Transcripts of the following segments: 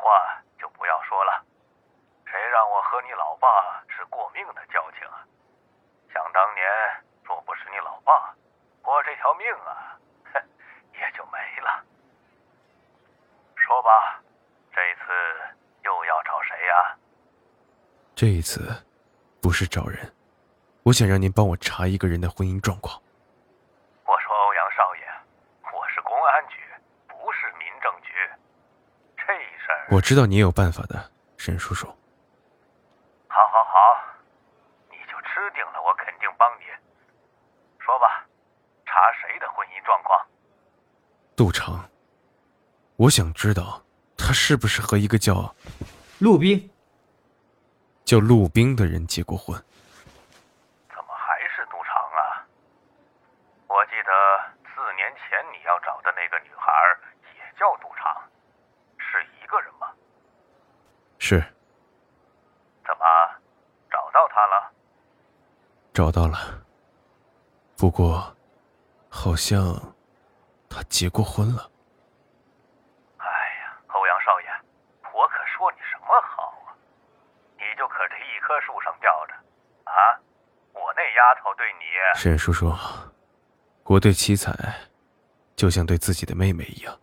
话就不要说了。谁让我和你老爸是过命的交情啊？想当年，若不是你老爸，我这条命啊，也就没了。说吧，这次又要找谁呀？这一次，不是找人，我想让您帮我查一个人的婚姻状况。我知道你有办法的，沈叔叔。好，好，好，你就吃定了，我肯定帮你。说吧，查谁的婚姻状况？杜成。我想知道他是不是和一个叫陆冰、叫陆冰的人结过婚。怎么还是杜长啊？我记得四年前你要找的那个女孩也叫杜长。是。怎么找到了？找到了。不过，好像他结过婚了。哎呀，欧阳少爷，我可说你什么好啊？你就可这一棵树上吊着啊？我那丫头对你……沈叔叔，我对七彩，就像对自己的妹妹一样。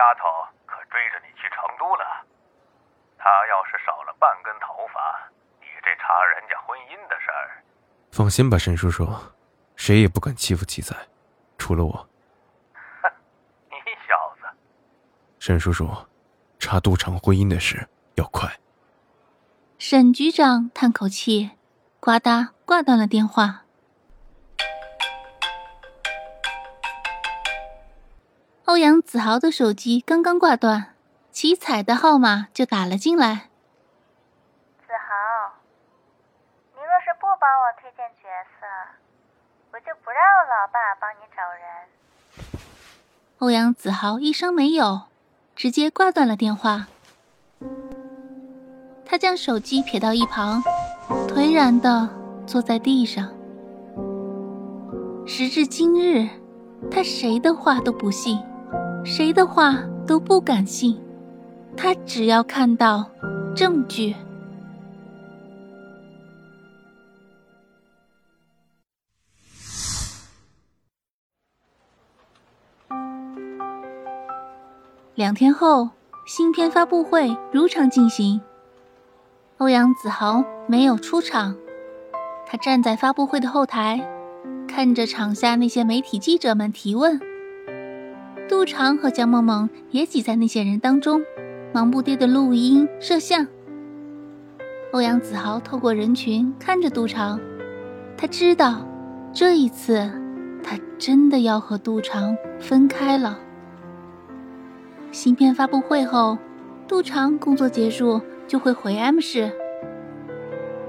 丫头可追着你去成都了。她要是少了半根头发，你这查人家婚姻的事儿……放心吧，沈叔叔，谁也不敢欺负七仔，除了我。哼，你小子！沈叔叔，查杜长婚姻的事要快。沈局长叹口气，呱嗒挂断了电话。欧阳子豪的手机刚刚挂断，七彩的号码就打了进来。子豪，你若是不帮我推荐角色，我就不让老爸帮你找人。欧阳子豪一声没有，直接挂断了电话。他将手机撇到一旁，颓然的坐在地上。时至今日，他谁的话都不信。谁的话都不敢信，他只要看到证据。两天后，新片发布会如常进行。欧阳子豪没有出场，他站在发布会的后台，看着场下那些媒体记者们提问。杜长和江梦梦也挤在那些人当中，忙不迭的录音摄像。欧阳子豪透过人群看着杜长，他知道这一次他真的要和杜长分开了。新片发布会后，杜长工作结束就会回 M 市，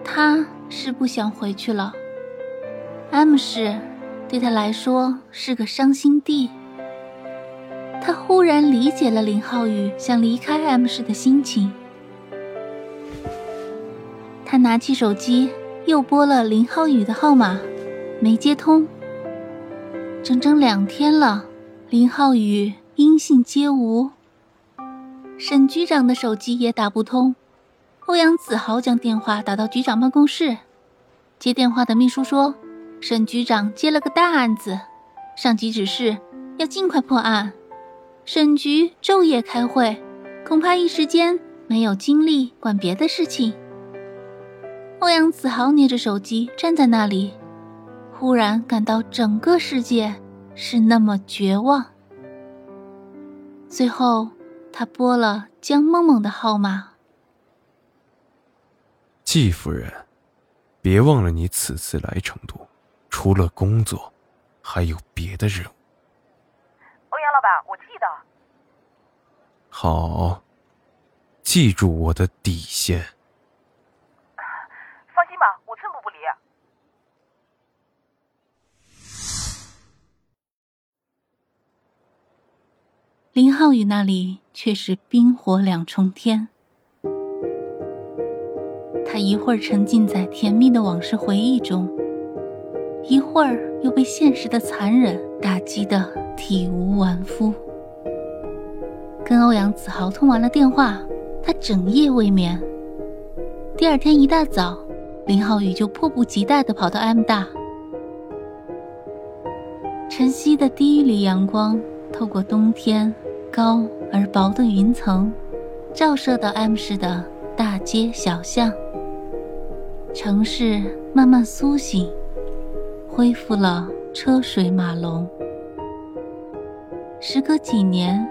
他是不想回去了。M 市对他来说是个伤心地。他忽然理解了林浩宇想离开 M 市的心情。他拿起手机，又拨了林浩宇的号码，没接通。整整两天了，林浩宇音信皆无。沈局长的手机也打不通。欧阳子豪将电话打到局长办公室，接电话的秘书说：“沈局长接了个大案子，上级指示要尽快破案。”沈局昼夜开会，恐怕一时间没有精力管别的事情。欧阳子豪捏着手机站在那里，忽然感到整个世界是那么绝望。最后，他拨了江梦梦的号码。季夫人，别忘了你此次来成都，除了工作，还有别的任务。欧阳老板，我记得。好，记住我的底线。放心吧，我寸步不离。林浩宇那里却是冰火两重天。他一会儿沉浸在甜蜜的往事回忆中，一会儿又被现实的残忍打击得体无完肤。跟欧阳子豪通完了电话，他整夜未眠。第二天一大早，林浩宇就迫不及待地跑到 M 大。晨曦的第一缕阳光透过冬天高而薄的云层，照射到 M 市的大街小巷。城市慢慢苏醒，恢复了车水马龙。时隔几年，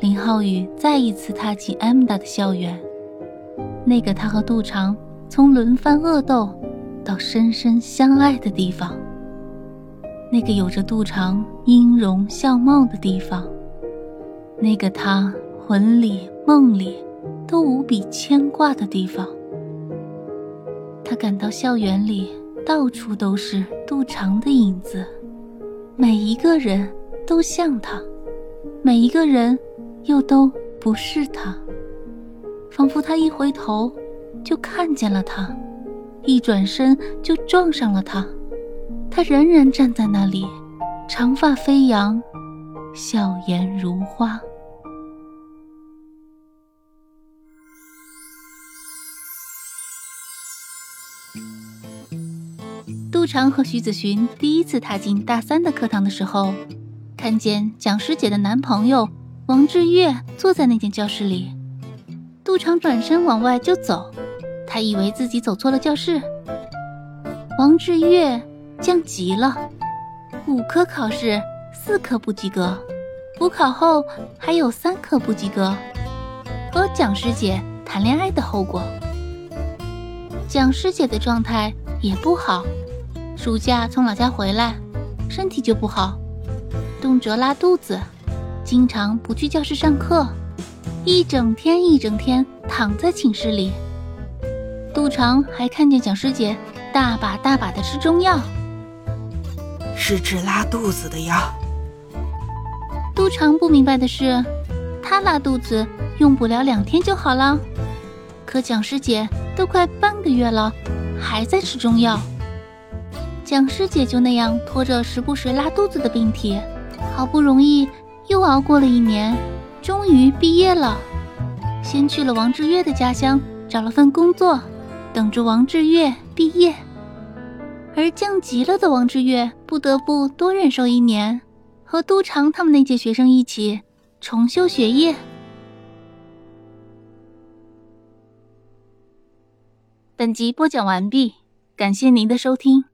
林浩宇再一次踏进 M 大的校园，那个他和杜长从轮番恶斗到深深相爱的地方，那个有着杜长音容笑貌的地方，那个他魂里梦里都无比牵挂的地方。他感到校园里到处都是杜长的影子，每一个人都像他，每一个人又都不是他。仿佛他一回头就看见了他，一转身就撞上了他，他仍然站在那里，长发飞扬，笑颜如花。杜长和徐子寻第一次踏进大三的课堂的时候，看见蒋师姐的男朋友王志月坐在那间教室里。杜长转身往外就走，他以为自己走错了教室。王志月降级了，五科考试四科不及格，补考后还有三科不及格，和蒋师姐谈恋爱的后果。蒋师姐的状态也不好。暑假从老家回来，身体就不好，动辄拉肚子，经常不去教室上课，一整天一整天躺在寝室里。杜长还看见蒋师姐大把大把的吃中药，是治拉肚子的药。杜长不明白的是，他拉肚子用不了两天就好了，可蒋师姐都快半个月了，还在吃中药。蒋师姐就那样拖着时不时拉肚子的病体，好不容易又熬过了一年，终于毕业了。先去了王志月的家乡找了份工作，等着王志月毕业。而降级了的王志月不得不多忍受一年，和都长他们那届学生一起重修学业。本集播讲完毕，感谢您的收听。